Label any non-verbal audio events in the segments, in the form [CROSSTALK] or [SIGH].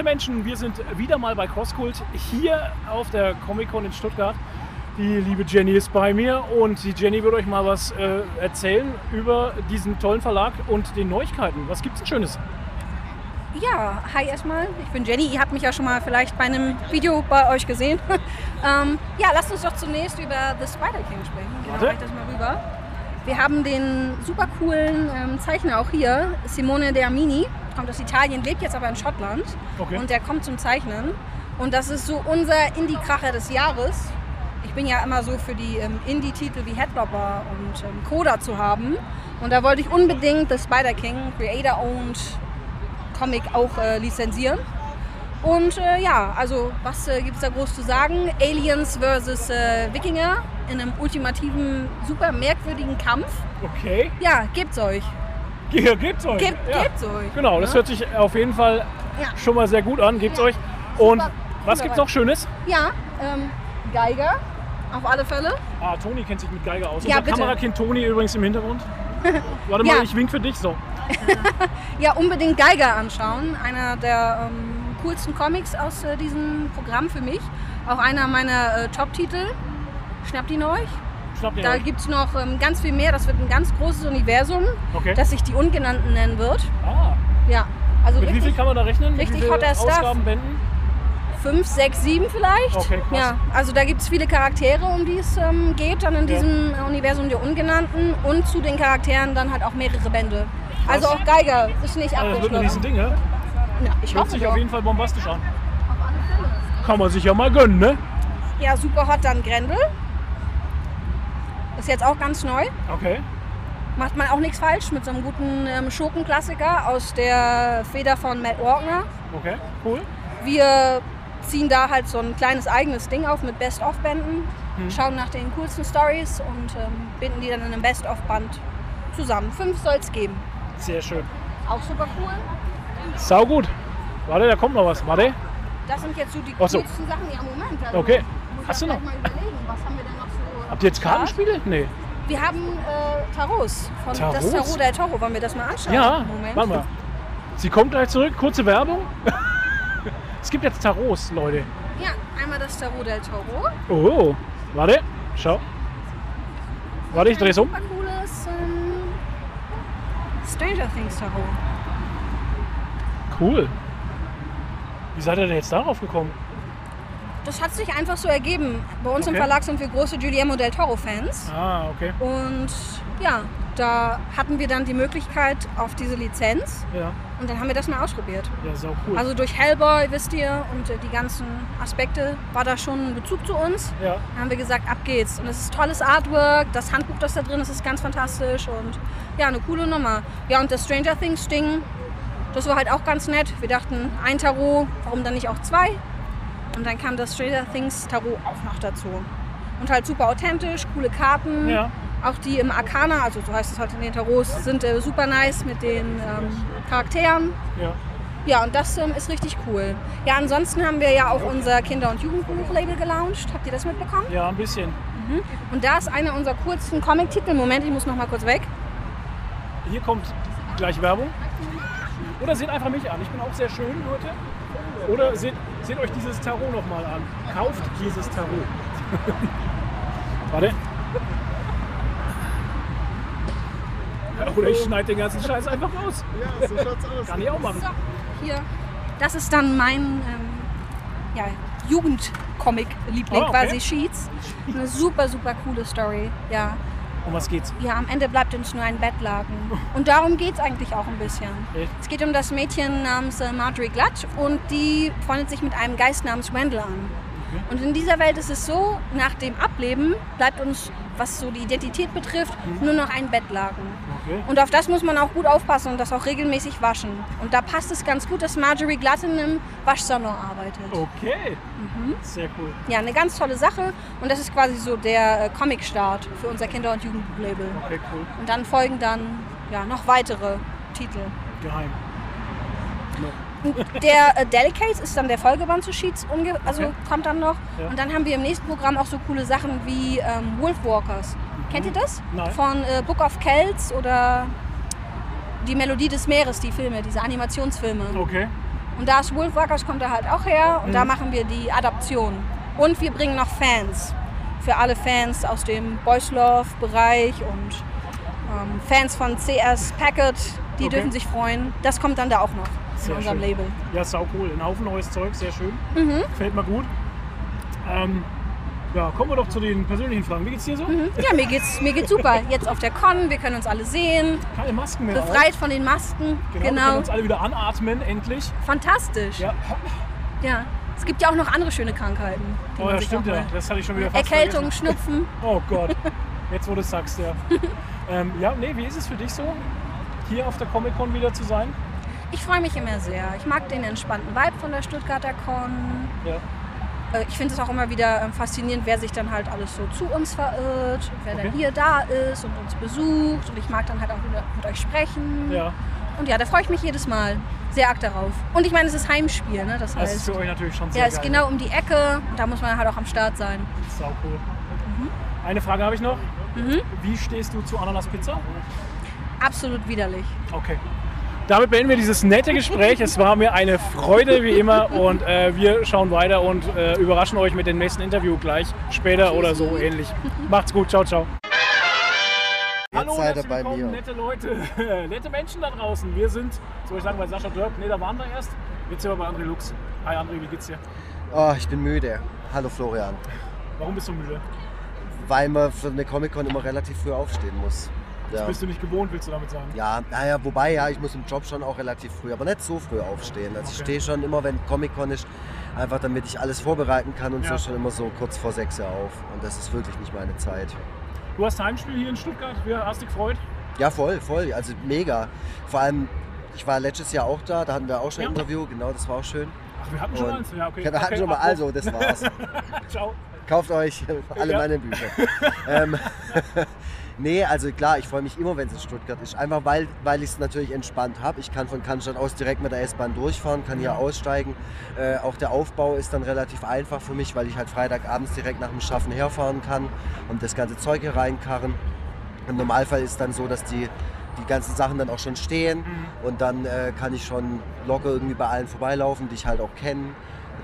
Werte Menschen, wir sind wieder mal bei Crosskult hier auf der Comic-Con in Stuttgart. Die liebe Jenny ist bei mir und die Jenny wird euch mal was äh, erzählen über diesen tollen Verlag und den Neuigkeiten. Was gibt's denn Schönes? Ja, hi erstmal. Ich bin Jenny. Ihr habt mich ja schon mal vielleicht bei einem Video bei euch gesehen. [LAUGHS] ähm, ja, lasst uns doch zunächst über The Spider King sprechen. Genau, Warte. reich das mal rüber. Wir haben den super coolen ähm, Zeichner auch hier, Simone De Armini. Kommt aus Italien, lebt jetzt aber in Schottland. Okay. Und der kommt zum Zeichnen. Und das ist so unser Indie-Kracher des Jahres. Ich bin ja immer so für die ähm, Indie-Titel wie Headlopper und ähm, Coda zu haben. Und da wollte ich unbedingt The Spider King, Creator-Owned Comic auch äh, lizenzieren. Und äh, ja, also was äh, gibt es da groß zu sagen? Aliens versus äh, Wikinger in einem ultimativen, super merkwürdigen Kampf. Okay, Ja, gebt's euch. Ge- gebt's euch. Gebt, Ja. gebt's euch. Genau, das Ja? hört sich auf jeden Fall Ja. schon mal sehr gut an. Gebt's euch. Und Super. was Super gibt's noch Schönes? Ja, ähm, Geiger, auf alle Fälle. Ah, Toni kennt sich mit Geiger aus. Ja, Unser bitte. Kamerakind Toni übrigens im Hintergrund. [LAUGHS] Warte mal, ich wink für dich so. [LAUGHS] Ja, unbedingt Geiger anschauen. Einer der ähm, coolsten Comics aus äh, diesem Programm für mich. Auch einer meiner äh, Top-Titel. Schnappt ihn euch. Schnapp den Da gibt es noch ähm, ganz viel mehr. Das wird ein ganz großes Universum, Okay. das sich die Ungenannten nennen wird. Ah, Ja, also mit wie viel richtig kann man da rechnen? Mit richtig hotter Stuff. 5, 6, 7 vielleicht. Okay, krass. Ja, also da gibt es viele Charaktere, um die es ähm, geht, dann in Ja. diesem Universum der Ungenannten. Und zu den Charakteren dann halt auch mehrere Bände. Also auch Geiger ist nicht Also das wird ein abgeschlossen. Riesending, ja? Ja, ich Hört hoffe sich doch. auf jeden Fall bombastisch an. Kann man sich ja mal gönnen, ne? Ja, super hot dann Grendel. Ist jetzt auch ganz neu. Okay. Macht man auch nichts falsch mit so einem guten ähm, Schurkenklassiker aus der Feder von Matt Walkner. Okay, cool. Wir ziehen da halt so ein kleines eigenes Ding auf mit Best-of-Bänden, Mhm. schauen nach den coolsten Stories und ähm, binden die dann in einem Best-of-Band zusammen. Fünf soll es geben. Sehr schön. Auch super cool. Sau gut. Warte, da kommt noch was. Warte. Das sind jetzt so die Ach so. coolsten Sachen. Ja, Moment. Also Okay. muss Hast du noch? mal überlegen, was haben wir denn noch so. Habt ihr jetzt? Kartenspiele? Nee. Wir haben äh, Tarots. Von Tarots? Das Tarot del Toro. Wollen wir das mal anschauen? Ja, Moment. warte mal. Sie kommt gleich zurück. Kurze Werbung. [LAUGHS] es gibt jetzt Tarots, Leute. Ja, einmal das Tarot del Toro. Oh, warte. Schau. Warte, ich dreh's um. Super cooles ähm, Stranger Things Tarot. Cool. Wie seid ihr denn jetzt darauf gekommen? Das hat sich einfach so ergeben. Bei uns im Okay. Verlag sind wir große Guillermo del Toro Fans. Ah, okay. Und ja, da hatten wir dann die Möglichkeit auf diese Lizenz. Ja, Und dann haben wir das mal ausprobiert. ja sau cool. Also durch Hellboy, wisst ihr, und äh, die ganzen Aspekte war da schon ein Bezug zu uns. ja, Da haben wir gesagt, ab geht's. Und es ist tolles Artwork, das Handbuch, das da drin ist, ist ganz fantastisch und ja, eine coole Nummer. Ja, und das Stranger Things Ding, das war halt auch ganz nett. Wir dachten, ein Tarot, warum dann nicht auch zwei? Und dann kam das Stranger Things Tarot auch noch dazu. Und halt super authentisch, coole Karten. Ja. Auch die im Arcana, also so heißt es heute in den Tarots, sind äh, super nice mit den ähm, Charakteren. ja. Ja, und das ähm, ist richtig cool. Ja, ansonsten haben wir ja auch unser Kinder- und Jugendbuch-Label gelauncht. Habt ihr das mitbekommen? Ja, ein bisschen. Und da ist einer unserer coolsten Comic-Titel. Moment, ich muss noch mal kurz weg. Hier kommt gleich Werbung. Oder seht einfach mich an. Ich bin auch sehr schön, Leute. Oder seht, seht euch dieses Tarot nochmal an. Kauft dieses Tarot. [LAUGHS] Warte. Oder ich schneide den ganzen Scheiß einfach raus. Ja, so schaut's aus. Kann ich auch machen. So, hier. Das ist dann mein ähm, ja, Jugendcomic-Liebling, Ah, okay. quasi Sheets. Eine super, super coole Story. Ja. Um was geht's? ja, am Ende bleibt uns nur ein Bettlaken. Und darum geht es eigentlich auch ein bisschen. Echt? Es geht um das Mädchen namens äh, Marjorie Glatt und die freundet sich mit einem Geist namens Wendell an. Und in dieser Welt ist es so, nach dem Ableben bleibt uns, was so die Identität betrifft, nur noch ein Bettlaken. Okay. Und auf das muss man auch gut aufpassen und das auch regelmäßig waschen. Und da passt es ganz gut, dass Marjorie Glatt in einem Waschsalon arbeitet. Okay. Mhm. Sehr cool. Ja, eine ganz tolle Sache. Und das ist quasi so der äh, Comic-Start für unser Kinder- und Jugendbuchlabel. Okay, cool. Und dann folgen dann ja, noch weitere Titel. Geheim. Der äh, Delicates ist dann der Folgeband zu Sheets, also Okay. kommt dann noch. Ja. Und dann haben wir im nächsten Programm auch so coole Sachen wie ähm, Wolfwalkers. Kennt ihr das? Mhm. Nein. Von äh, Book of Kells oder Die Melodie des Meeres, die Filme, diese Animationsfilme. Okay. Und da ist Wolfwalkers kommt er halt auch her und da machen wir die Adaption. Und wir bringen noch Fans. Für alle Fans aus dem Boys Love Bereich und ähm, Fans von CS Packet, die Okay. dürfen sich freuen. Das kommt dann da auch noch In unserem schön. Label. Ja, sau cool. Ein Haufen neues Zeug, sehr schön. Mhm. Gefällt mir gut. Ähm, ja, kommen wir doch zu den persönlichen Fragen. Wie geht's dir so? Ja, mir geht's, mir geht's super. [LAUGHS] Jetzt auf der Con, wir können uns alle sehen, Keine Masken mehr. auf. befreit von den Masken. Genau. Wir können Genau. uns alle wieder anatmen, endlich. Fantastisch. Ja, Ja. Es gibt ja auch noch andere schöne Krankheiten. oh, ja stimmt ja. Das hatte ich schon wieder fast Erkältung, vergessen. Schnupfen. [LAUGHS] Oh Gott. Jetzt, wo du es sagst, ja. [LAUGHS] ähm, ja, nee, wie ist es für dich so, hier auf der Comic-Con wieder zu sein? Ich freue mich immer sehr. Ich mag den entspannten Vibe von der Stuttgarter Con. Ja. Äh, Ich finde es auch immer wieder ähm, faszinierend, wer sich dann halt alles so zu uns verirrt, wer Okay. dann hier da ist und uns besucht. Und ich mag dann halt auch wieder mit euch sprechen. Ja, Und ja, da freue ich mich jedes Mal sehr arg darauf. Und ich meine, es ist Heimspiel, ne? Das das ist heißt, für euch natürlich schon sehr ja, ist geil. genau um die Ecke. Und da muss man halt auch am Start sein. Sau cool. Mhm. Eine Frage habe ich noch. Wie stehst du zu Ananas Pizza? Absolut widerlich. Okay. Damit beenden wir dieses nette Gespräch. Es war mir eine Freude wie immer und äh, wir schauen weiter und äh, überraschen euch mit dem nächsten Interview gleich später oder so ähnlich. Macht's gut, ciao, ciao. Hallo, seid ihr bei mir. nette Leute, [LAUGHS] nette Menschen da draußen. Wir sind, soll ich sagen, bei Sascha Dörp. Ne, da waren wir erst. Jetzt sind wir bei André Lux. Hi André, wie geht's dir? Oh, ich bin müde. Hallo Florian. Warum bist du müde? Weil man für eine Comic-Con immer relativ früh aufstehen muss. Ja. Bist du nicht gewohnt, willst du damit sagen? Ja, naja, wobei ja, ich muss im Job schon auch relativ früh, aber nicht so früh aufstehen. Also ich Okay. stehe schon immer, wenn Comic-Con ist, einfach damit ich alles vorbereiten kann und Ja. so schon immer so kurz vor sechs Uhr auf. Und das ist wirklich nicht meine Zeit. Du hast Heimspiel hier in Stuttgart. Wie hast dich gefreut? Ja, voll, voll. Also mega. Vor allem, ich war letztes Jahr auch da, da hatten wir auch schon ein Ja. Interview, genau, das war auch schön. Ach, wir hatten schon Und- eins. Ja, okay. Wir hatten okay, schon mal, also, das war's. [LAUGHS] Ciao. Kauft euch alle Ja. meine Bücher. [LAUGHS] ähm, [LAUGHS] nee, also klar, ich freue mich immer, wenn es in Stuttgart ist. Einfach weil, weil ich es natürlich entspannt habe. Ich kann von Cannstatt aus direkt mit der S-Bahn durchfahren, kann hier aussteigen. Äh, auch der Aufbau ist dann relativ einfach für mich, weil ich halt Freitagabends direkt nach dem Schaffen herfahren kann und das ganze Zeug hier reinkarren. Im Normalfall ist dann so, dass die, die ganzen Sachen dann auch schon stehen und dann äh, kann ich schon locker irgendwie bei allen vorbeilaufen, die ich halt auch kenne.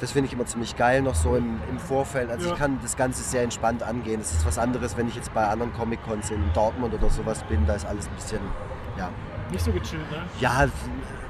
Das finde ich immer ziemlich geil, noch so im, im Vorfeld. Also Ja. ich kann das Ganze sehr entspannt angehen. Das ist was anderes, wenn ich jetzt bei anderen Comic-Cons in Dortmund oder sowas bin. Da ist alles ein bisschen, ja, Nicht so gechillt, ne? ja,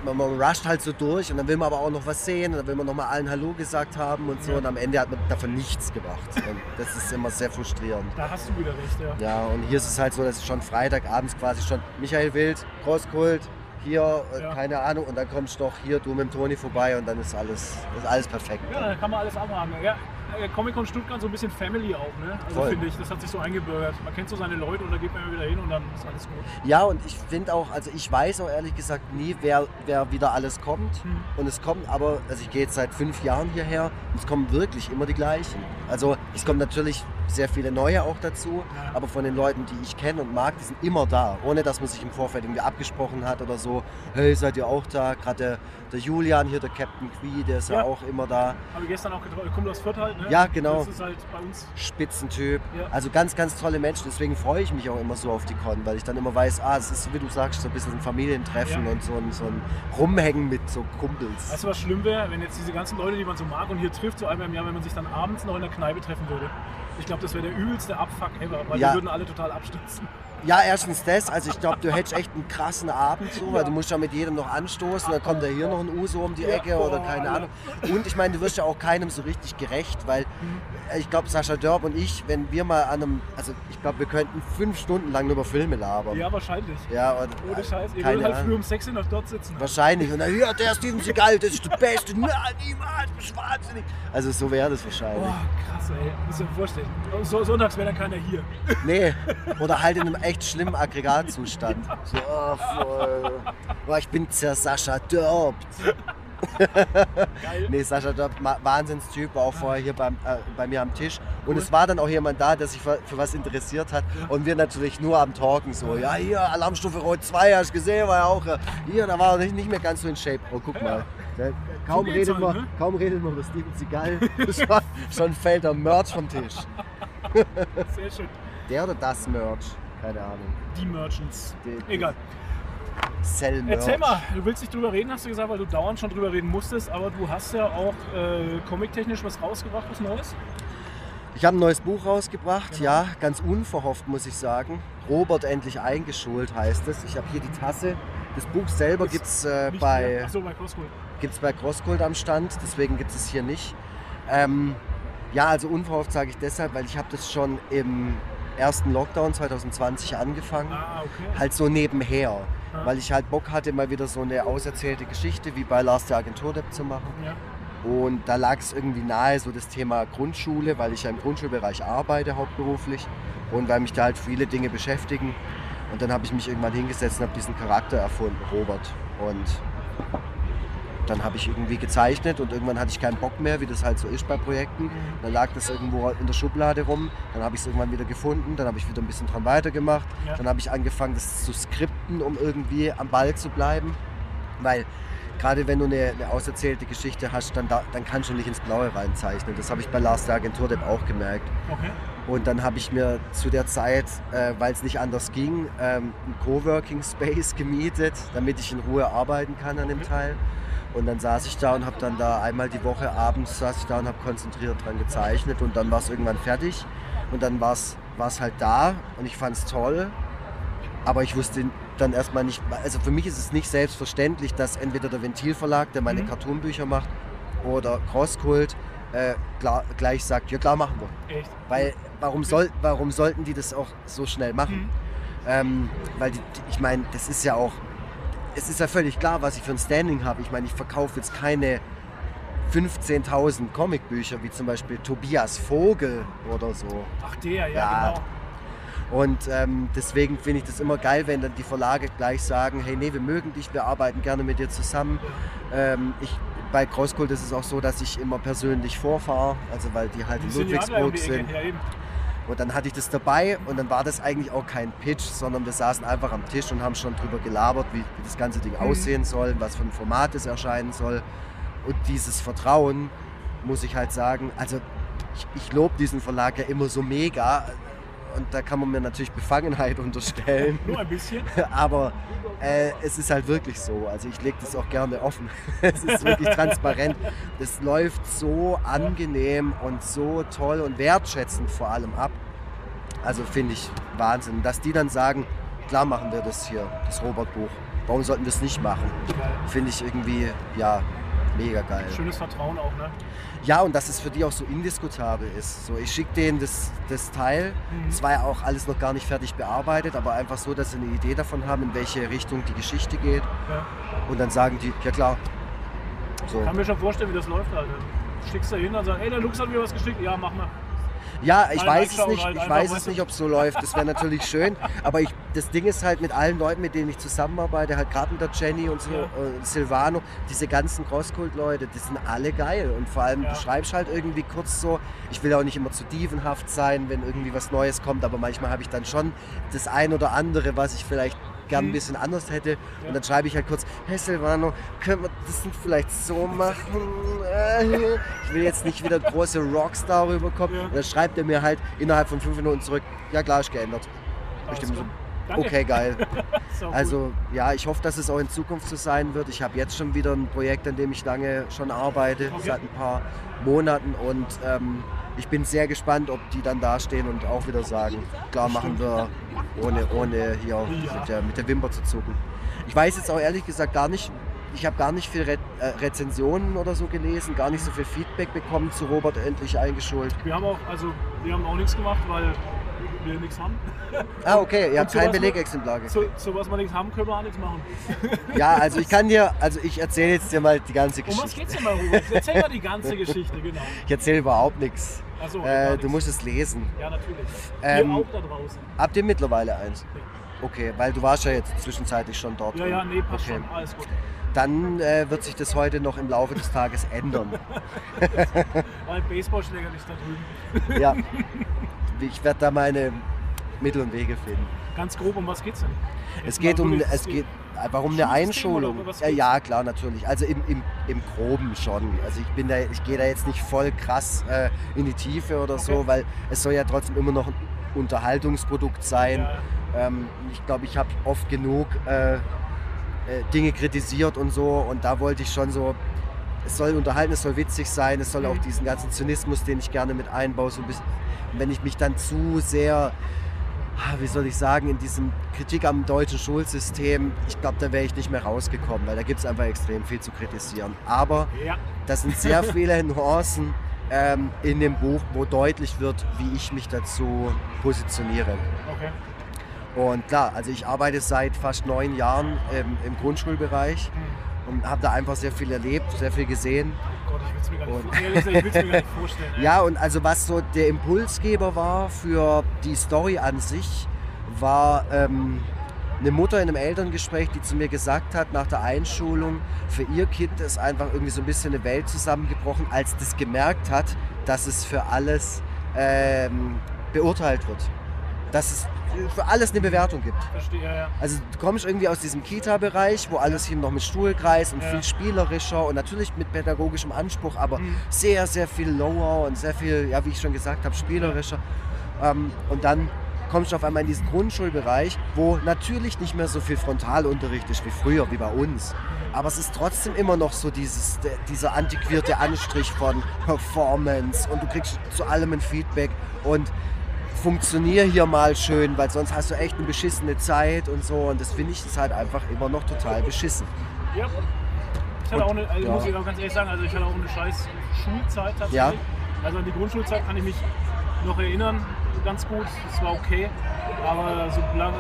man, man rusht halt so durch und dann will man aber auch noch was sehen und dann will man noch mal allen Hallo gesagt haben und so Ja. und am Ende hat man davon nichts gemacht. Und das ist immer sehr frustrierend. Da hast du wieder recht, ja. Ja, und hier ist es halt so, dass es schon Freitagabends quasi schon Michael Wild, Großkult, hier, äh, Ja. keine Ahnung, und dann kommst du noch hier, du mit dem Toni vorbei und dann ist alles, ist alles perfekt. Ja, dann kann man alles abhaken. Ja, äh, Comic-Con Stuttgart so ein bisschen Family auch, ne? Also finde ich, das hat sich so eingebürgert. Man kennt so seine Leute und da geht man immer wieder hin und dann ist alles gut. Ja, und ich finde auch, also ich weiß auch ehrlich gesagt nie, wer, wer wieder alles kommt. Hm. Und es kommt aber, also ich gehe jetzt seit fünf Jahren hierher und es kommen wirklich immer die gleichen. Also es kommen natürlich sehr viele neue auch dazu, aber von den Leuten, die ich kenne und mag, die sind immer da, ohne dass man sich im Vorfeld irgendwie abgesprochen hat oder so, hey, seid ihr auch da? Gerade der, der Julian hier, der Captain Quee, der ist ja, Ja. auch immer da. Habe gestern auch getroffen, kommt aus Fürth halt, ne? Ja, genau. Das ist halt bei uns. Spitzentyp. Ja. Also ganz, ganz tolle Menschen. Deswegen freue ich mich auch immer so auf die Con, weil ich dann immer weiß, ah, es ist, wie du sagst, so ein bisschen ein Familientreffen Ja. und so ein, so ein Rumhängen mit so Kumpels. Weißt du, was schlimm wäre, wenn jetzt diese ganzen Leute, die man so mag und hier trifft, so einmal im Jahr, wenn man sich dann abends noch in der Kneipe treffen würde? Ich glaube, das wäre der übelste Abfuck ever, weil Ja. wir würden alle total abstürzen. Ja, erstens das. Also ich glaube, du hättest echt einen krassen Abend so, weil Ja. du musst ja mit jedem noch anstoßen. Dann kommt da hier noch ein Uso um die Ecke oder keine. Ahnung. Und ich meine, du wirst ja auch keinem so richtig gerecht, weil Mhm. ich glaube, Sascha Dörp und ich, wenn wir mal an einem, also ich glaube, wir könnten fünf Stunden lang nur über Filme labern. Ja, wahrscheinlich. Ja, und, Ohne Scheiß. Ihr würdet halt früh um 6 Uhr noch dort sitzen. Wahrscheinlich. Und dann, ja, der Steven Seagal, das ist der Beste. Na, niemals, du bist wahnsinnig. Also so wäre das wahrscheinlich. Boah, krass, ey. Muss dir vorstellen. So, sonntags wäre dann keiner hier. Nee, oder halt in einem echt schlimmen Aggregatzustand. So, oh, voll. Boah, ich bin der Sascha. Geil. Nee, Sascha Dörpt, ma- Wahnsinnstyp, war auch vorher hier beim, äh, bei mir am Tisch. Und es war dann auch jemand da, der sich für, für was interessiert hat. Und wir natürlich nur am Talken so. Ja, hier, Alarmstufe Rot 2, hast du gesehen, war ja auch. äh, Hier, da war er nicht, nicht mehr ganz so in Shape. Oh, guck mal. Der, kaum, redet halt, man, ne? kaum redet man über Steven Seagal. schon, schon fällt der Merch vom Tisch. Sehr schön. Der oder das Merch? Keine Ahnung. Die Merchants. Die- Egal. Sell Merch. Erzähl mal, du willst nicht drüber reden, hast du gesagt, weil du dauernd schon drüber reden musstest, aber du hast ja auch äh, comic-technisch was rausgebracht, was Neues. Ich habe ein neues Buch rausgebracht, Genau. ja, ganz unverhofft muss ich sagen. Robert endlich eingeschult heißt es. Ich habe hier die Tasse. Das Buch selber gibt es äh, bei, mehr. Achso, bei Crossgold. gibt's bei Crossgold am Stand, deswegen gibt es hier nicht. Ähm, ja, also unverhofft sage ich deshalb, weil ich habe das schon im ersten Lockdown 2020 angefangen. Ah, okay. Halt so nebenher, Ja. weil ich halt Bock hatte, mal wieder so eine auserzählte Geschichte wie bei Lars der Agenturdepp zu machen. Ja. Und da lag es irgendwie nahe, so das Thema Grundschule, weil ich ja im Grundschulbereich arbeite hauptberuflich und weil mich da halt viele Dinge beschäftigen. Und dann habe ich mich irgendwann hingesetzt und habe diesen Charakter erfunden, Robert. Und dann habe ich irgendwie gezeichnet und irgendwann hatte ich keinen Bock mehr, wie das halt so ist bei Projekten. Dann lag das irgendwo in der Schublade rum, dann habe ich es irgendwann wieder gefunden, dann habe ich wieder ein bisschen dran weitergemacht. Ja. Dann habe ich angefangen, das zu skripten, um irgendwie am Ball zu bleiben. Weil gerade wenn du eine, eine auserzählte Geschichte hast, dann, da, dann kannst du nicht ins Blaue reinzeichnen. Das habe ich bei Lars der Agenturdepp auch gemerkt. Okay. Und dann habe ich mir zu der Zeit, äh, weil es nicht anders ging, ähm, einen Coworking Space [LAUGHS] gemietet, damit ich in Ruhe arbeiten kann an dem Teil. Und dann saß ich da und habe dann da einmal die Woche abends saß ich da und habe konzentriert dran gezeichnet und dann war es irgendwann fertig und dann war es halt da und ich fand es toll. Aber ich wusste dann erstmal nicht, also für mich ist es nicht selbstverständlich, dass entweder der Ventilverlag, der meine Mhm. Cartoonbücher macht, oder Crosskult äh, klar, gleich sagt, ja klar machen wir. Echt? Weil warum, soll, warum sollten die das auch so schnell machen? Mhm. Ähm, weil die, die, ich meine, das ist ja auch, es ist ja völlig klar, was ich für ein Standing habe. Ich meine, ich verkaufe jetzt keine 15.000 Comicbücher, wie zum Beispiel Tobias Vogel oder so. Ach, der, ja, Ja. genau. Und ähm, deswegen finde ich das immer geil, wenn dann die Verlage gleich sagen, hey, nee, wir mögen dich, wir arbeiten gerne mit dir zusammen. Ähm, ich, bei Crosskult ist es auch so, dass ich immer persönlich vorfahre, also weil die halt Die in Ludwigsburg sind. Ja. Und dann hatte ich das dabei und dann war das eigentlich auch kein Pitch, sondern wir saßen einfach am Tisch und haben schon drüber gelabert, wie, wie das ganze Ding Mhm. aussehen soll, was für ein Format es erscheinen soll. Und dieses Vertrauen, muss ich halt sagen, also ich, ich lobe diesen Verlag ja immer so mega und da kann man mir natürlich Befangenheit [LAUGHS] unterstellen, Nur ein bisschen. [LAUGHS] aber äh, es ist halt wirklich so. Also ich lege das auch gerne offen. [LAUGHS] es ist wirklich transparent. Das läuft so angenehm und so toll und wertschätzend vor allem ab. Also finde ich Wahnsinn. Dass die dann sagen, klar machen wir das hier, das Robert-Buch. Warum sollten wir es nicht machen? Finde ich irgendwie, ja, mega geil. Schönes Vertrauen auch, ne? Ja, und dass es für die auch so indiskutabel ist. So, ich schicke denen das, das Teil. Mhm. Es war ja auch alles noch gar nicht fertig bearbeitet, aber einfach so, dass sie eine Idee davon haben, in welche Richtung die Geschichte geht. Ja. Und dann sagen die, ja klar. So. Kann mir schon vorstellen, wie das läuft halt. Schickst du hin und sagst, ey, der Lux hat mir was geschickt. Ja, mach mal. Ja, ich weiß es nicht, halt ich weiß es nicht, ob es so läuft. Das wäre natürlich schön. Aber ich, das Ding ist halt mit allen Leuten, mit denen ich zusammenarbeite, halt gerade mit der Jenny und so, Ja. äh, Silvano, diese ganzen Crosskult-Leute, die sind alle geil. Und vor allem, Ja. du schreibst halt irgendwie kurz so, ich will auch nicht immer zu dievenhaft sein, wenn irgendwie was Neues kommt, aber manchmal habe ich dann schon das ein oder andere, was ich vielleicht gern ein Mhm. bisschen anders hätte. Und dann schreibe ich halt kurz, hey Silvano, können wir das nicht vielleicht so machen? Ich will jetzt nicht wieder große Rockstar rüberkommen. Und dann schreibt er mir halt innerhalb von fünf Minuten zurück, ja klar, ist geändert. Ich so. Danke. okay, geil. [LAUGHS] Also ja, ich hoffe, dass es auch in Zukunft so sein wird. Ich habe jetzt schon wieder ein Projekt, an dem ich lange schon arbeite, Okay. seit ein paar Monaten. Und ähm, ich bin sehr gespannt, ob die dann dastehen und auch wieder sagen, klar machen wir, ohne, ohne hier mit, der, mit der Wimper zu zucken. Ich weiß jetzt auch ehrlich gesagt gar nicht, ich habe gar nicht viel Re äh, Rezensionen oder so gelesen, gar nicht so viel Feedback bekommen zu Robert endlich eingeschult. Wir haben auch, also wir haben auch nichts gemacht, weil wir nichts haben. Ah, okay, ihr habt kein Belegexemplar gekriegt. So, so was wir nichts haben, können wir auch nichts machen. [LAUGHS] Ja, also ich kann dir, also ich erzähle jetzt dir mal die ganze Um was Geschichte. geht's denn mal, Robert? Erzähl mal die [LAUGHS] ganze Geschichte, genau. Ich erzähle überhaupt nichts. Achso, Äh, du musst es lesen. Ja, natürlich. Ähm, wir auch da draußen. Habt ihr mittlerweile eins? Okay, weil du warst ja jetzt zwischenzeitlich schon dort. Ja, ja, nee, passt okay. schon. Alles gut. Dann äh, wird sich das heute noch im Laufe des Tages ändern. [LAUGHS] Weil Baseballschläger nicht da drüben. ja. Ich werde da meine Mittel und Wege finden. Ganz grob, um was geht's denn? Es geht um, es geht, warum eine Einschulung? Ja, ja, klar, natürlich. Also im, im, im Groben schon. Also ich bin da, ich gehe da jetzt nicht voll krass äh, in die Tiefe oder so, Okay. weil es soll ja trotzdem immer noch ein Unterhaltungsprodukt sein. Ja, Ähm, ich glaube, ich habe oft genug äh, äh, Dinge kritisiert und so. Und da wollte ich schon so, es soll unterhalten, es soll witzig sein, es soll auch diesen ganzen Zynismus, den ich gerne mit einbaue, so ein bisschen, wenn ich mich dann zu sehr, ah, wie soll ich sagen, in diesem Kritik am deutschen Schulsystem, ich glaube, da wäre ich nicht mehr rausgekommen, weil da gibt es einfach extrem viel zu kritisieren. Aber Ja. das sind sehr [LAUGHS] viele Nuancen ähm, in dem Buch, wo deutlich wird, wie ich mich dazu positioniere. Okay. Und klar, also ich arbeite seit fast neun Jahren ähm, im Grundschulbereich und habe da einfach sehr viel erlebt, sehr viel gesehen. Oh Gott, ich will es mir, gar nicht vorstellen. [LAUGHS] Ja, und also was so der Impulsgeber war für die Story an sich, war ähm, eine Mutter in einem Elterngespräch, die zu mir gesagt hat, nach der Einschulung, für ihr Kind ist einfach irgendwie so ein bisschen eine Welt zusammengebrochen, als das gemerkt hat, dass es für alles ähm, beurteilt wird. Dass es für alles eine Bewertung gibt. Verstehe, ja, ja. Also du kommst irgendwie aus diesem Kita-Bereich, wo alles hier noch mit Stuhlkreis und Ja. viel spielerischer und natürlich mit pädagogischem Anspruch, aber Mhm. sehr, sehr viel lower und sehr viel, ja wie ich schon gesagt habe, spielerischer. Ähm, und dann kommst du auf einmal in diesen Grundschulbereich, wo natürlich nicht mehr so viel Frontalunterricht ist wie früher, wie bei uns. Aber es ist trotzdem immer noch so dieses, dieser antiquierte Anstrich von Performance und du kriegst zu allem ein Feedback und funktionier hier mal schön, weil sonst hast du echt eine beschissene Zeit und so. Und das finde ich ist halt einfach immer noch total beschissen. Ja. Ich hatte Und- auch eine, also ja. muss ich auch ganz ehrlich sagen, also ich hatte auch eine scheiß Schulzeit tatsächlich. Ja. Also an die Grundschulzeit kann ich mich noch erinnern, ganz gut. Es war okay. Aber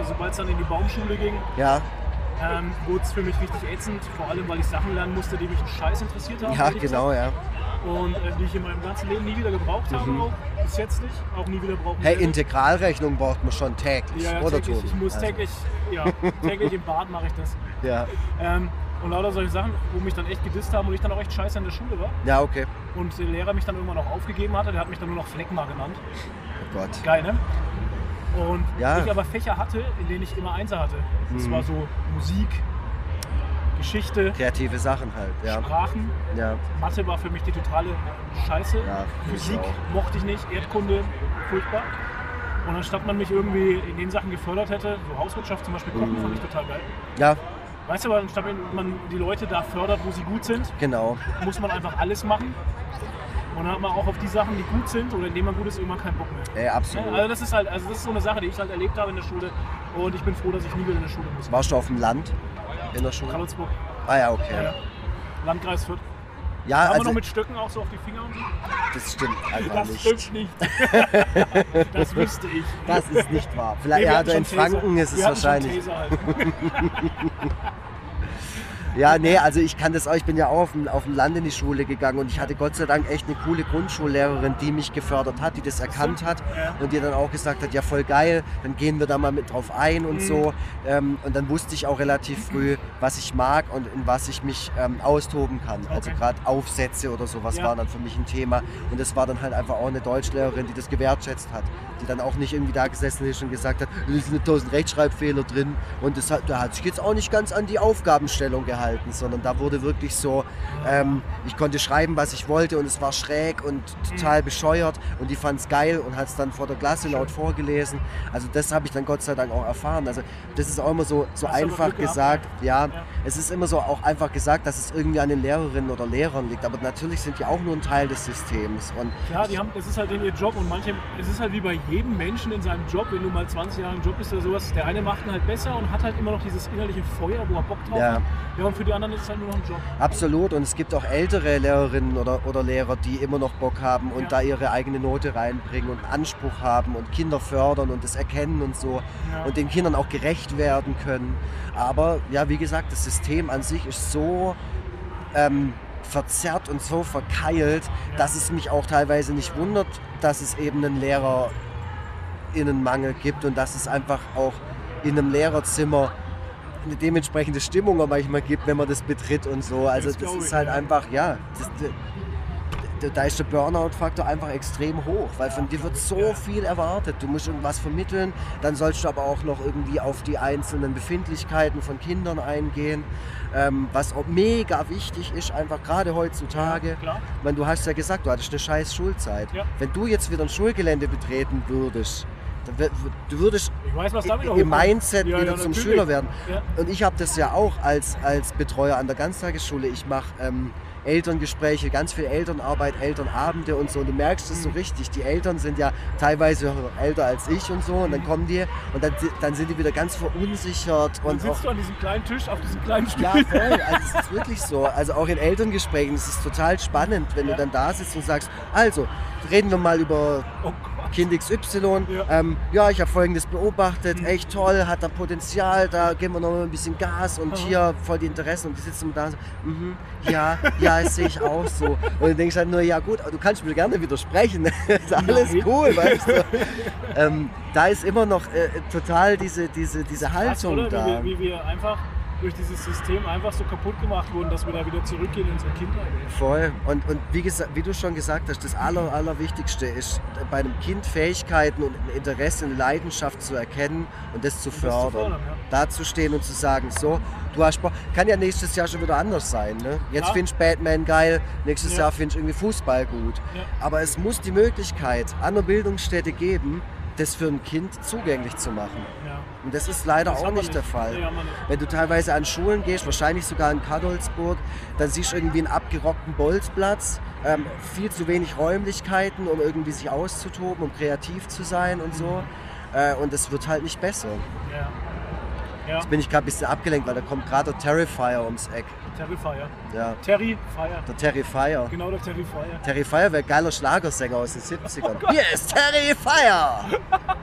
sobald es dann in die Baumschule ging, Ja, ähm, wurde es für mich richtig ätzend. Vor allem, weil ich Sachen lernen musste, die mich einen Scheiß interessiert haben. ja, genau, ja. Und äh, die ich in meinem ganzen Leben nie wieder gebraucht habe, auch bis jetzt nicht. Auch nie wieder brauchen Hey. Integralrechnung braucht man schon täglich, ja, ja, oder täglich, Tobi? Ich muss Also, täglich, ja, täglich im Bad mache ich das. Ja, Ähm, und lauter solche Sachen, wo mich dann echt gedisst haben und ich dann auch echt scheiße in der Schule war. ja, okay. Und der Lehrer mich dann irgendwann auch aufgegeben hatte, der hat mich dann nur noch Fleckmar genannt. Oh Gott. Geil, ne? Und Ja. ich aber Fächer hatte, in denen ich immer Einser hatte. Das Mhm. war so Musik, Geschichte, Kreative Sachen halt, ja. Sprachen. Ja, Mathe war für mich die totale Scheiße. Ja, Physik auch. mochte ich nicht, Erdkunde furchtbar. Und anstatt man mich irgendwie in den Sachen gefördert hätte, so Hauswirtschaft zum Beispiel, Kochen Mhm. fand ich total geil. ja, Weißt du, aber anstatt man die Leute da fördert, wo sie gut sind, genau. muss man einfach alles machen. Und dann hat man auch auf die Sachen, die gut sind oder in denen man gut ist, irgendwann keinen Bock mehr. Ey, Ja, absolut. also das ist halt, also das ist so eine Sache, die ich halt erlebt habe in der Schule und ich bin froh, dass ich nie wieder in der Schule muss. Warst du auf dem Land in der Schule? Karlsburg, Ah ja, ja. okay. Landkreis Fürth. Ja, Haben wir also noch mit Stöcken auch so auf die Finger und so? das stimmt einfach Das nicht. stimmt nicht. [LAUGHS] das wüsste ich. Das ist nicht wahr. Vielleicht Nee, wir ja, hatten in Taser. Franken ist es Wir wahrscheinlich. [LAUGHS] Ja, nee, also ich kann das auch, ich bin ja auch auf dem, auf dem Land in die Schule gegangen und ich hatte Gott sei Dank echt eine coole Grundschullehrerin, die mich gefördert hat, die das erkannt hat und die dann auch gesagt hat, ja voll geil, dann gehen wir da mal mit drauf ein und Mhm. so. Ähm, und dann wusste ich auch relativ früh, was ich mag und in was ich mich ähm, austoben kann. Also Okay. gerade Aufsätze oder sowas Ja. waren dann für mich ein Thema und das war dann halt einfach auch eine Deutschlehrerin, die das gewertschätzt hat, die dann auch nicht irgendwie da gesessen ist und gesagt hat, es sind tausend Rechtschreibfehler drin und das hat, der hat sich jetzt auch nicht ganz an die Aufgabenstellung gehalten, sondern da wurde wirklich so, ähm, ich konnte schreiben, was ich wollte und es war schräg und total bescheuert und die fand es geil und hat es dann vor der Klasse laut vorgelesen. Also das habe ich dann Gott sei Dank auch erfahren. Also das ist auch immer so, so einfach gesagt, ja, Ja. es ist immer so auch einfach gesagt, dass es irgendwie an den Lehrerinnen oder Lehrern liegt, aber natürlich sind die auch nur ein Teil des Systems und Ja, die haben, das ist halt in ihr Job und manche, es ist halt wie bei jedem Menschen in seinem Job, wenn du mal 20 Jahre im Job bist oder sowas, der eine macht ihn halt besser und hat halt immer noch dieses innerliche Feuer, wo er Bock drauf Ja. hat. Ja, und für die anderen ist es halt nur noch ein Job. Absolut. Und es gibt auch ältere Lehrerinnen oder, oder Lehrer, die immer noch Bock haben und Ja. da ihre eigene Note reinbringen und Anspruch haben und Kinder fördern und das erkennen und so Ja. und den Kindern auch gerecht werden können. Aber ja, wie gesagt, das System an sich ist so ähm, verzerrt und so verkeilt, dass es mich auch teilweise nicht wundert, dass es eben einen Lehrerinnenmangel gibt und dass es einfach auch in einem Lehrerzimmer eine dementsprechende Stimmung auch manchmal gibt, wenn man das betritt und so. Also Das das, ist halt ja. einfach, ja, das, da- ist der Burnout-Faktor einfach extrem hoch, weil von dir wird so viel erwartet. Du musst irgendwas vermitteln, dann sollst du aber auch noch irgendwie auf die einzelnen Befindlichkeiten von Kindern eingehen, ähm, was auch mega wichtig ist, einfach gerade heutzutage. Klar. Ich meine, du hast ja gesagt, du hattest eine scheiß Schulzeit. Ja. Wenn du jetzt wieder ein Schulgelände betreten würdest, Du würdest weiß, im Mindset wieder zum natürlich. Schüler werden. Ja. Und ich habe das ja auch als, als Betreuer an der Ganztagesschule. Ich mache ähm, Elterngespräche, ganz viel Elternarbeit, Elternabende und so. Und du merkst es so Mhm. richtig. Die Eltern sind ja teilweise älter als ich und so. Und dann kommen die und dann, dann sind die wieder ganz verunsichert. Dann Und auch, sitzt du an diesem kleinen Tisch, auf diesem kleinen Stuhl. ja, voll. Also es [LAUGHS] ist wirklich so. Also auch in Elterngesprächen ist es total spannend, wenn Ja. du dann da sitzt und sagst, also reden wir mal über Oh Gott. Kind XY. Ja. Ähm, ja, ich habe folgendes beobachtet, Mhm. echt toll, hat da Potenzial, da geben wir noch mal ein bisschen Gas und Aha. hier voll die Interessen und die sitzen da und so, mhm, ja, ja, das sehe ich auch so. Und du denkst halt nur, ja gut, du kannst mir gerne widersprechen, [LAUGHS] ist alles Nein. cool, weißt du. ähm, da ist immer noch äh, total diese, diese, diese Krass, Haltung oder? da. Wie wie wir einfach durch dieses System einfach so kaputt gemacht wurden, dass wir da wieder zurückgehen in unsere Kindheit. Voll. Und, und wie, gesa- wie du schon gesagt hast, das Aller, Allerwichtigste ist bei einem Kind Fähigkeiten und Interesse, eine Leidenschaft zu erkennen und das zu Und das zu fördern. fördern, ja. Da zu stehen und zu sagen, so, du hast Bock. Kann ja nächstes Jahr schon wieder anders sein. Ne? Jetzt Klar. findest du Batman geil, nächstes Ja. Jahr findest du irgendwie Fußball gut. Ja. Aber es muss die Möglichkeit an der Bildungsstätte geben, das für ein Kind zugänglich zu machen. Ja. Und das ist leider Das auch wir nicht der Fall. Nee, nicht. Wenn du teilweise an Schulen gehst, wahrscheinlich sogar in Kadolsburg, dann siehst du irgendwie einen abgerockten Bolzplatz, ähm, viel zu wenig Räumlichkeiten, um irgendwie sich auszutoben, um kreativ zu sein und so. Äh, und es wird halt nicht besser. Ja. Ja, Jetzt bin ich gerade ein bisschen abgelenkt, weil da kommt gerade der Terrifier ums Eck. Terrifier. Ja, Terrifier. der Terrifier. Genau der Terrifier. Terrifier wäre geiler Schlagersänger aus den 70ern. Oh Hier ist Terrifier!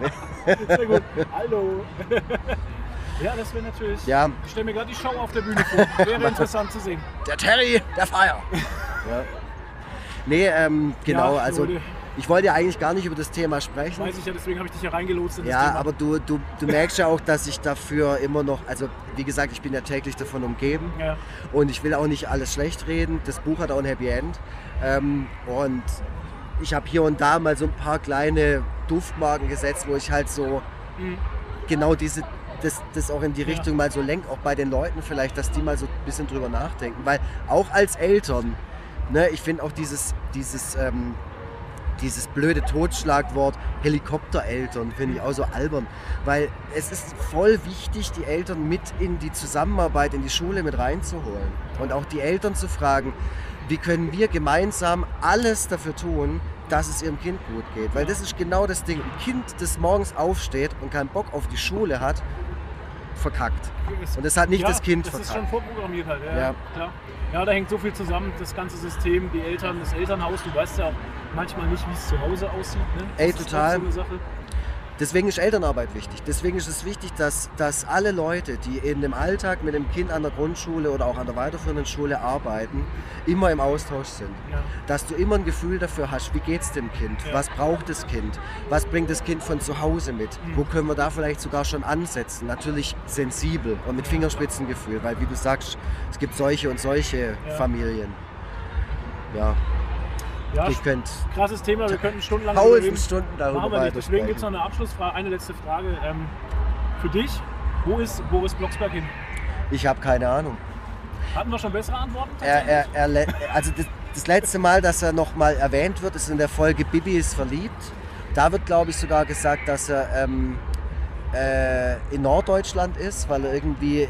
[LAUGHS] Sehr gut. [LAUGHS] Hallo. ja, das wäre natürlich. Ja, Ich stelle mir gerade die Show auf der Bühne vor. Wäre interessant zu sehen. der Terry, der Fire. Ja. Nee, ähm, genau, Ja, also Leute. ich wollte ja eigentlich gar nicht über das Thema sprechen. Weiß ich ja, deswegen habe ich dich ja reingelotst in das Ja, Thema. aber du, du, du merkst ja auch, dass ich dafür immer noch, also wie gesagt, ich bin ja täglich davon umgeben Ja. und ich will auch nicht alles schlecht reden. Das Buch hat auch ein Happy End ähm, und ich habe hier und da mal so ein paar kleine Duftmarken gesetzt, wo ich halt so Mhm. genau diese, das, das auch in die Ja. Richtung mal so lenk, auch bei den Leuten vielleicht, dass die mal so ein bisschen drüber nachdenken. Weil auch als Eltern, ne, ich finde auch dieses, dieses, ähm, dieses blöde Totschlagwort Helikoptereltern finde ich auch so albern, weil es ist voll wichtig, die Eltern mit in die Zusammenarbeit in die Schule mit reinzuholen und auch die Eltern zu fragen, wie können wir gemeinsam alles dafür tun, dass es ihrem Kind gut geht, weil das ist genau das Ding. Ein Kind, das morgens aufsteht und keinen Bock auf die Schule hat, verkackt. Und das hat nicht ja, das Kind Das ist verkackt. schon vorprogrammiert halt, ja, Ja. klar. Ja, da hängt so viel zusammen, das ganze System, die Eltern, das Elternhaus. Du weißt ja auch manchmal nicht, wie es zu Hause aussieht. Ne? Ey, das total. Ist so eine Sache. Deswegen ist Elternarbeit wichtig. Deswegen ist es wichtig, dass, dass alle Leute, die in dem Alltag mit dem Kind an der Grundschule oder auch an der weiterführenden Schule arbeiten, immer im Austausch sind. Ja. Dass du immer ein Gefühl dafür hast, wie geht es dem Kind, Ja. was braucht das Kind, was bringt das Kind von zu Hause mit, Mhm. wo können wir da vielleicht sogar schon ansetzen. Natürlich sensibel und mit Fingerspitzengefühl, weil wie du sagst, es gibt solche und solche Ja. Familien. Ja, Ja, ich könnte krasses Thema, wir könnten stundenlang darüber tausend reden. Stunden darüber Machen wir nicht. Deswegen gibt es noch eine Abschlussfrage, eine letzte Frage. Ähm, für dich, wo ist Boris Blocksberg hin? Ich habe keine Ahnung. Hatten wir schon bessere Antworten? Er, er, er, also das, das letzte Mal, dass er nochmal erwähnt wird, ist in der Folge Bibi ist verliebt. Da wird, glaube ich, sogar gesagt, dass er ähm, äh, in Norddeutschland ist, weil er irgendwie äh,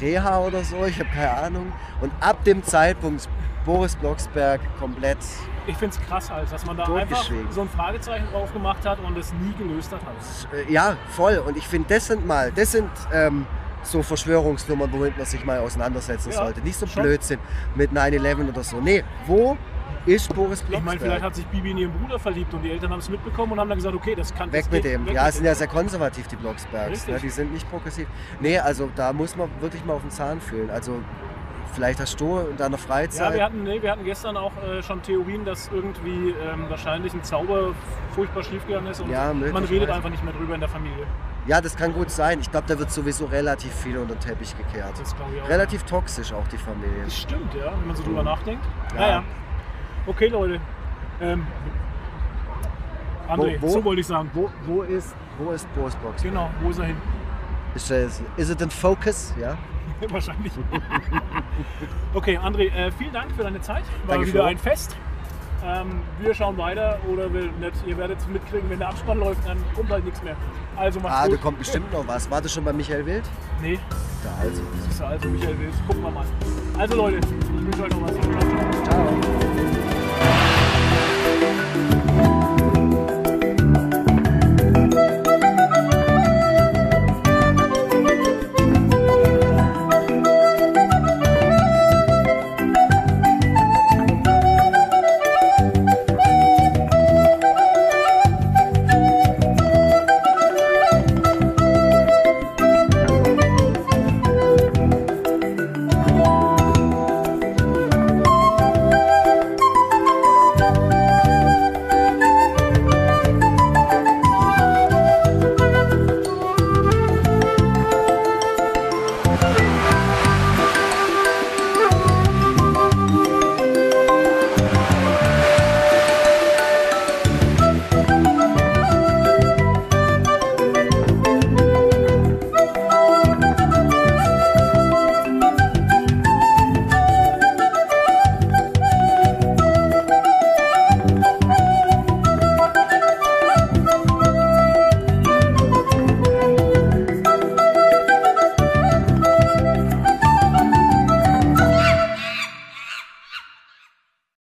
Reha oder so, ich habe keine Ahnung. Und ab dem Zeitpunkt ist Boris Blocksberg komplett. Ich finde es krass halt, dass man da einfach so ein Fragezeichen drauf gemacht hat und es nie gelöst hat. Halt. Äh, ja, voll. Und ich finde, das sind mal, das sind ähm, so Verschwörungsnummern, womit man sich mal auseinandersetzen Ja, sollte. Nicht so schon. Blödsinn mit 9-11 oder so. Nee, wo ist Boris Ich Blocksberg? meine, vielleicht hat sich Bibi in ihren Bruder verliebt und die Eltern haben es mitbekommen und haben dann gesagt, okay, das kann Weg das mit dem. weg Ja, es sind ja sehr konservativ, die Blocksbergs. Ne? Die sind nicht progressiv. Nee, also da muss man wirklich mal auf den Zahn fühlen. Also vielleicht hast du in deiner Ja, Freizeit. wir hatten, nee, wir hatten gestern auch äh, schon Theorien, dass irgendwie ähm, wahrscheinlich ein Zauber furchtbar schiefgegangen ist und Ja, man möglicherweise. redet einfach nicht mehr drüber in der Familie. Ja, das kann gut sein. Ich glaube, da wird sowieso relativ viel unter den Teppich gekehrt. Das glaube ich auch. Relativ toxisch auch die Familie. Das stimmt, ja, wenn man so drüber nachdenkt. Ja. Naja. Okay, Leute. Ähm, André, Wo- wo? so wollte ich sagen. Wo, wo ist, wo ist Blocksberg? Genau, wo ist er hin? Ist, das, is it in focus? Ja. [LAUGHS] Wahrscheinlich. [LAUGHS] okay, André, äh, vielen Dank für deine Zeit. War Danke, wieder Flo. ein Fest. Ähm, wir schauen weiter oder will nicht. Ihr werdet es mitkriegen, wenn der Abspann läuft, dann kommt halt nichts mehr. Also macht's Ah, da gut. kommt bestimmt noch was. War das schon bei Michael Wild? Nee, Da also. das ist also Michael Wild. Gucken wir mal. Also Leute, ich wünsche euch noch was. Ciao.